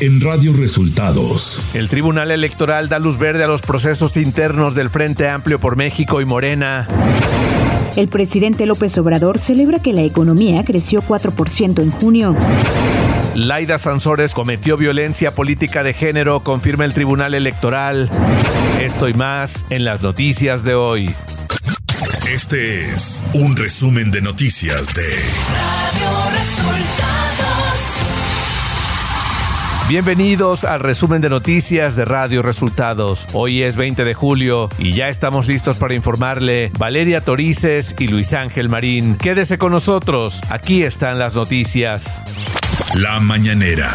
en Radio Resultados. El Tribunal Electoral da luz verde a los procesos internos del Frente Amplio por México y Morena. El presidente López Obrador celebra que la economía creció 4% en junio. Laida Sansores cometió violencia política de género, confirma el Tribunal Electoral. Esto y más en las noticias de hoy. Este es un resumen de noticias de Radio Resultados. Bienvenidos al resumen de noticias de Radio Resultados. Hoy es 20 de julio y ya estamos listos para informarle Valeria Torices y Luis Ángel Marín. Quédese con nosotros, aquí están las noticias. La mañanera.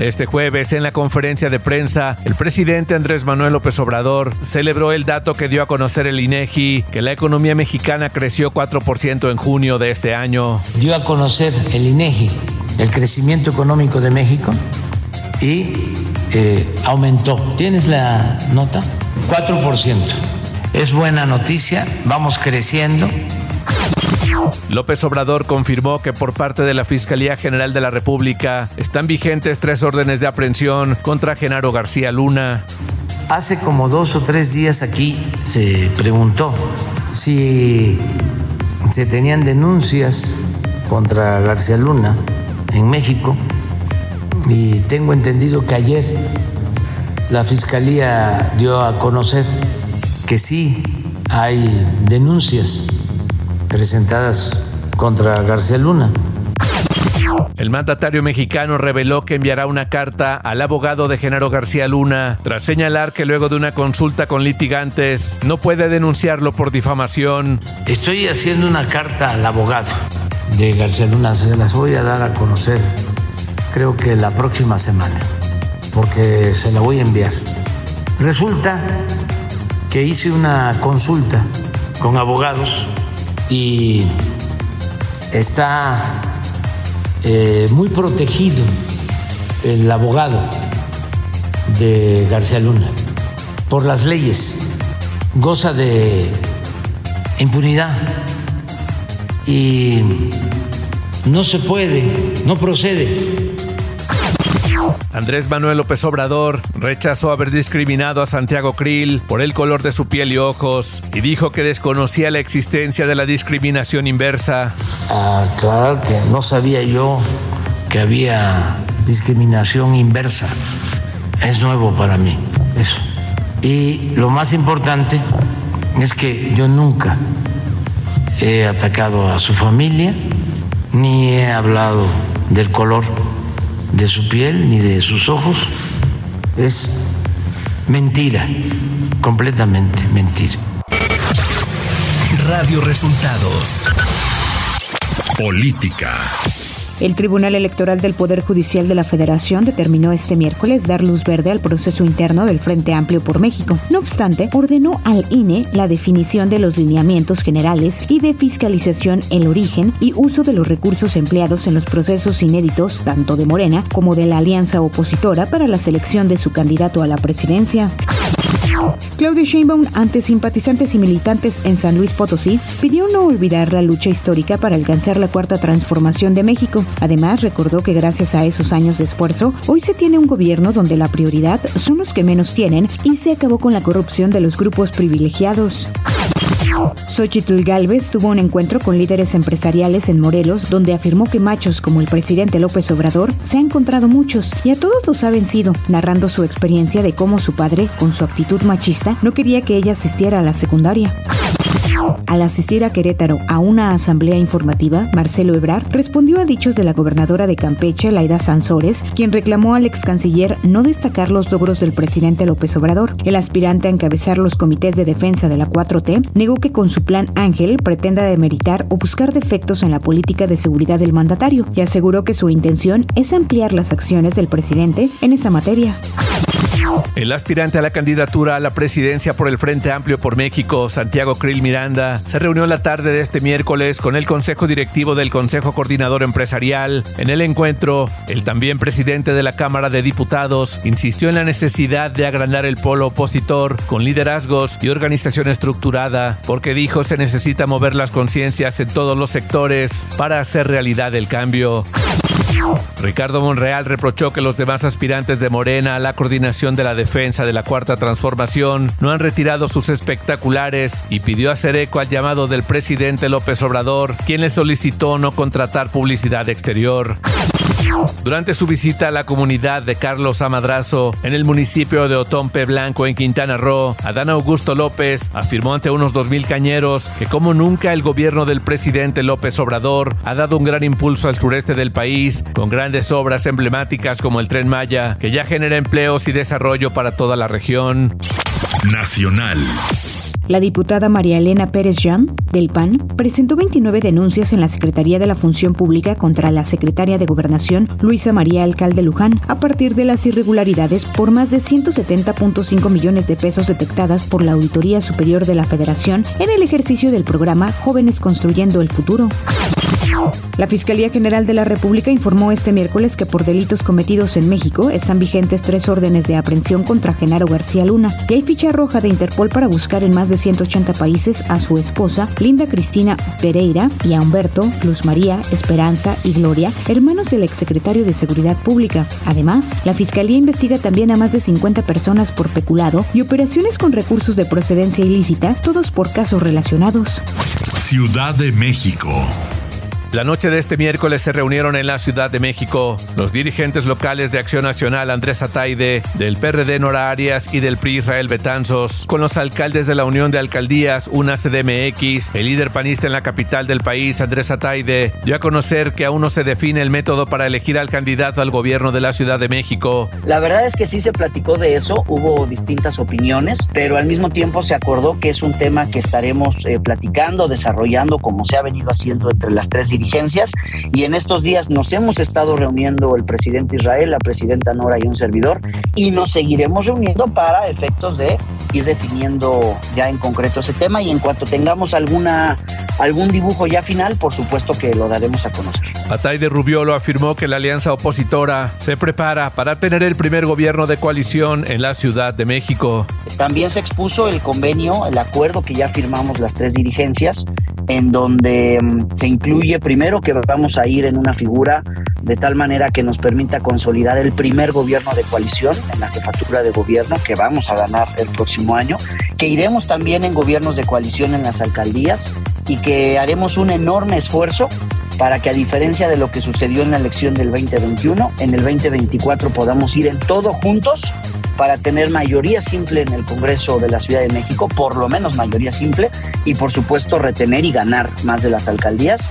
Este jueves, en la conferencia de prensa, el presidente Andrés Manuel López Obrador celebró el dato que dio a conocer el INEGI, que la economía mexicana creció 4% en junio de este año. Dio a conocer el INEGI el crecimiento económico de México y eh, aumentó. ¿Tienes la nota? 4%. Es buena noticia, vamos creciendo. López Obrador confirmó que por parte de la Fiscalía General de la República están vigentes tres órdenes de aprehensión contra Genaro García Luna. Hace como dos o tres días aquí se preguntó si se tenían denuncias contra García Luna en México y tengo entendido que ayer la Fiscalía dio a conocer que sí hay denuncias presentadas contra García Luna. El mandatario mexicano reveló que enviará una carta al abogado de Genaro García Luna tras señalar que luego de una consulta con litigantes no puede denunciarlo por difamación. Estoy haciendo una carta al abogado de García Luna, se las voy a dar a conocer creo que la próxima semana, porque se la voy a enviar. Resulta que hice una consulta con abogados y está eh, muy protegido el abogado de García Luna por las leyes, goza de impunidad y no se puede, no procede Andrés Manuel López Obrador rechazó haber discriminado a Santiago Krill por el color de su piel y ojos y dijo que desconocía la existencia de la discriminación inversa. Aclarar que no sabía yo que había discriminación inversa. Es nuevo para mí eso. Y lo más importante es que yo nunca he atacado a su familia ni he hablado del color de su piel ni de sus ojos. Es mentira, completamente mentira. Radio Resultados. Política. El Tribunal Electoral del Poder Judicial de la Federación determinó este miércoles dar luz verde al proceso interno del Frente Amplio por México. No obstante, ordenó al INE la definición de los lineamientos generales y de fiscalización, el origen y uso de los recursos empleados en los procesos inéditos tanto de Morena como de la alianza opositora para la selección de su candidato a la presidencia. Claudia Sheinbaum, ante simpatizantes y militantes en San Luis Potosí, pidió no olvidar la lucha histórica para alcanzar la cuarta transformación de México. Además, recordó que gracias a esos años de esfuerzo, hoy se tiene un gobierno donde la prioridad son los que menos tienen y se acabó con la corrupción de los grupos privilegiados. Xochitl Galvez tuvo un encuentro con líderes empresariales en Morelos, donde afirmó que machos como el presidente López Obrador se ha encontrado muchos y a todos los ha vencido, narrando su experiencia de cómo su padre, con su actitud machista, no quería que ella asistiera a la secundaria. Al asistir a Querétaro a una asamblea informativa, Marcelo Ebrard respondió a dichos de la gobernadora de Campeche, Laida Sansores, quien reclamó al ex canciller no destacar los logros del presidente López Obrador. El aspirante a encabezar los comités de defensa de la 4T negó que con su plan Ángel pretenda demeritar o buscar defectos en la política de seguridad del mandatario y aseguró que su intención es ampliar las acciones del presidente en esa materia. El aspirante a la candidatura a la presidencia por el Frente Amplio por México, Santiago Krill Miranda, se reunió la tarde de este miércoles con el Consejo Directivo del Consejo Coordinador Empresarial. En el encuentro, el también presidente de la Cámara de Diputados insistió en la necesidad de agrandar el polo opositor con liderazgos y organización estructurada, porque dijo se necesita mover las conciencias en todos los sectores para hacer realidad el cambio. Ricardo Monreal reprochó que los demás aspirantes de Morena a la coordinación de la defensa de la Cuarta Transformación no han retirado sus espectaculares y pidió hacer eco al llamado del presidente López Obrador, quien le solicitó no contratar publicidad exterior. Durante su visita a la comunidad de Carlos Amadrazo en el municipio de Otompe Blanco en Quintana Roo, Adán Augusto López afirmó ante unos 2.000 cañeros que como nunca el gobierno del presidente López Obrador ha dado un gran impulso al sureste del país con grandes obras emblemáticas como el tren Maya, que ya genera empleos y desarrollo para toda la región. Nacional. La diputada María Elena Pérez Jan, del PAN, presentó 29 denuncias en la Secretaría de la Función Pública contra la secretaria de Gobernación, Luisa María Alcalde Luján, a partir de las irregularidades por más de 170.5 millones de pesos detectadas por la Auditoría Superior de la Federación en el ejercicio del programa Jóvenes Construyendo el Futuro. La Fiscalía General de la República informó este miércoles que por delitos cometidos en México están vigentes tres órdenes de aprehensión contra Genaro García Luna y hay ficha roja de Interpol para buscar en más de 180 países a su esposa, Linda Cristina Pereira, y a Humberto, Luz María, Esperanza y Gloria, hermanos del exsecretario de Seguridad Pública. Además, la Fiscalía investiga también a más de 50 personas por peculado y operaciones con recursos de procedencia ilícita, todos por casos relacionados. Ciudad de México. La noche de este miércoles se reunieron en la Ciudad de México los dirigentes locales de Acción Nacional Andrés Ataide, del PRD Nora Arias y del PRI Israel Betanzos, con los alcaldes de la Unión de Alcaldías, una CDMX, el líder panista en la capital del país, Andrés Ataide, dio a conocer que aún no se define el método para elegir al candidato al gobierno de la Ciudad de México. La verdad es que sí se platicó de eso, hubo distintas opiniones, pero al mismo tiempo se acordó que es un tema que estaremos eh, platicando, desarrollando como se ha venido haciendo entre las tres dirigentes y en estos días nos hemos estado reuniendo el presidente Israel, la presidenta Nora y un servidor y nos seguiremos reuniendo para efectos de ir definiendo ya en concreto ese tema y en cuanto tengamos alguna algún dibujo ya final, por supuesto que lo daremos a conocer. Atay de Rubiolo afirmó que la alianza opositora se prepara para tener el primer gobierno de coalición en la Ciudad de México. También se expuso el convenio, el acuerdo que ya firmamos las tres dirigencias, en donde mm, se incluye primero que vamos a ir en una figura de tal manera que nos permita consolidar el primer gobierno de coalición en la jefatura de gobierno que vamos a ganar el próximo año, que iremos también en gobiernos de coalición en las alcaldías y que haremos un enorme esfuerzo para que a diferencia de lo que sucedió en la elección del 2021, en el 2024 podamos ir en todo juntos para tener mayoría simple en el Congreso de la Ciudad de México, por lo menos mayoría simple, y por supuesto retener y ganar más de las alcaldías.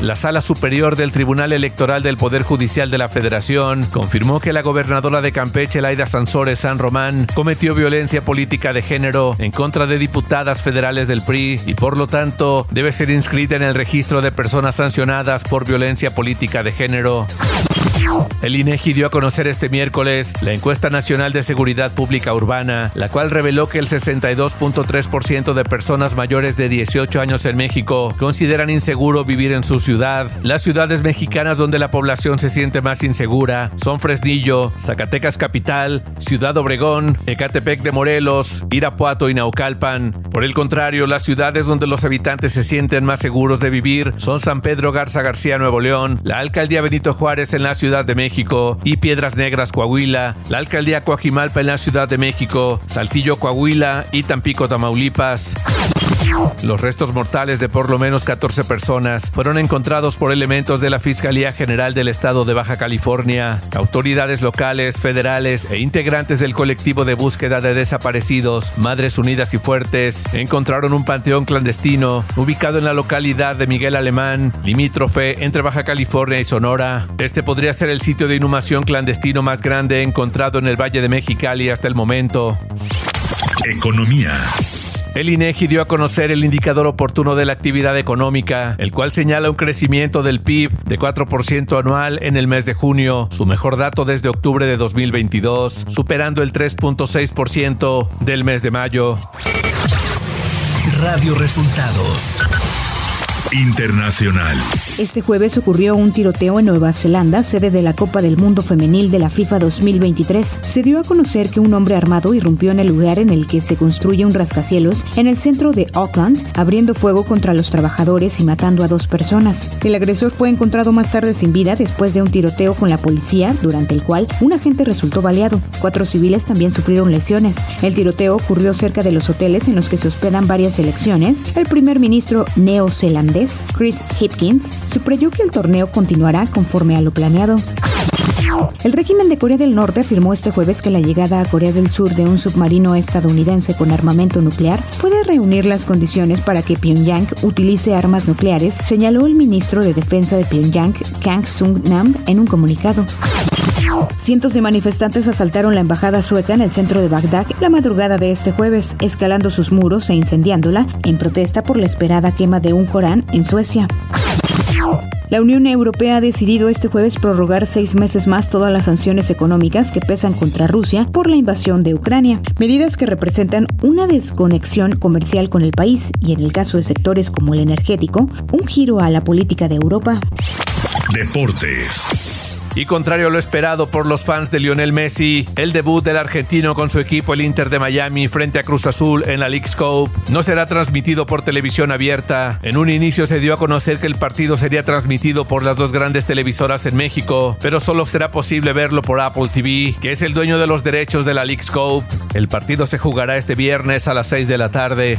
La Sala Superior del Tribunal Electoral del Poder Judicial de la Federación confirmó que la gobernadora de Campeche, Laida Sansores San Román, cometió violencia política de género en contra de diputadas federales del PRI y por lo tanto debe ser inscrita en el registro de personas sancionadas por violencia política de género. El INEGI dio a conocer este miércoles la encuesta nacional de seguridad pública urbana, la cual reveló que el 62.3% de personas mayores de 18 años en México consideran inseguro vivir en su Las ciudades mexicanas donde la población se siente más insegura son Fresnillo, Zacatecas Capital, Ciudad Obregón, Ecatepec de Morelos, Irapuato y Naucalpan. Por el contrario, las ciudades donde los habitantes se sienten más seguros de vivir son San Pedro Garza García Nuevo León, la alcaldía Benito Juárez en la ciudad de México y Piedras Negras, Coahuila, la alcaldía Coajimalpa en la Ciudad de México, Saltillo, Coahuila y Tampico, Tamaulipas. Los restos mortales de por lo menos 14 personas fueron encontrados por elementos de la Fiscalía General del Estado de Baja California, autoridades locales, federales e integrantes del colectivo de búsqueda de desaparecidos Madres Unidas y Fuertes encontraron un panteón clandestino ubicado en la localidad de Miguel Alemán, limítrofe entre Baja California y Sonora. Este podría ser el sitio de inhumación clandestino más grande encontrado en el Valle de Mexicali hasta el momento. Economía. El INEGI dio a conocer el indicador oportuno de la actividad económica, el cual señala un crecimiento del PIB de 4% anual en el mes de junio, su mejor dato desde octubre de 2022, superando el 3.6% del mes de mayo. Radio Resultados Internacional. Este jueves ocurrió un tiroteo en Nueva Zelanda, sede de la Copa del Mundo Femenil de la FIFA 2023. Se dio a conocer que un hombre armado irrumpió en el lugar en el que se construye un rascacielos en el centro de Auckland, abriendo fuego contra los trabajadores y matando a dos personas. El agresor fue encontrado más tarde sin vida después de un tiroteo con la policía, durante el cual un agente resultó baleado. Cuatro civiles también sufrieron lesiones. El tiroteo ocurrió cerca de los hoteles en los que se hospedan varias elecciones. El primer ministro neozelandés Chris Hipkins, subrayó que el torneo continuará conforme a lo planeado. El régimen de Corea del Norte afirmó este jueves que la llegada a Corea del Sur de un submarino estadounidense con armamento nuclear puede reunir las condiciones para que Pyongyang utilice armas nucleares, señaló el ministro de Defensa de Pyongyang, Kang Sung-nam, en un comunicado. Cientos de manifestantes asaltaron la embajada sueca en el centro de Bagdad la madrugada de este jueves, escalando sus muros e incendiándola en protesta por la esperada quema de un Corán en Suecia. La Unión Europea ha decidido este jueves prorrogar seis meses más todas las sanciones económicas que pesan contra Rusia por la invasión de Ucrania, medidas que representan una desconexión comercial con el país y, en el caso de sectores como el energético, un giro a la política de Europa. Deportes. Y contrario a lo esperado por los fans de Lionel Messi, el debut del argentino con su equipo el Inter de Miami frente a Cruz Azul en la League Scope no será transmitido por televisión abierta. En un inicio se dio a conocer que el partido sería transmitido por las dos grandes televisoras en México, pero solo será posible verlo por Apple TV, que es el dueño de los derechos de la League Scope. El partido se jugará este viernes a las 6 de la tarde.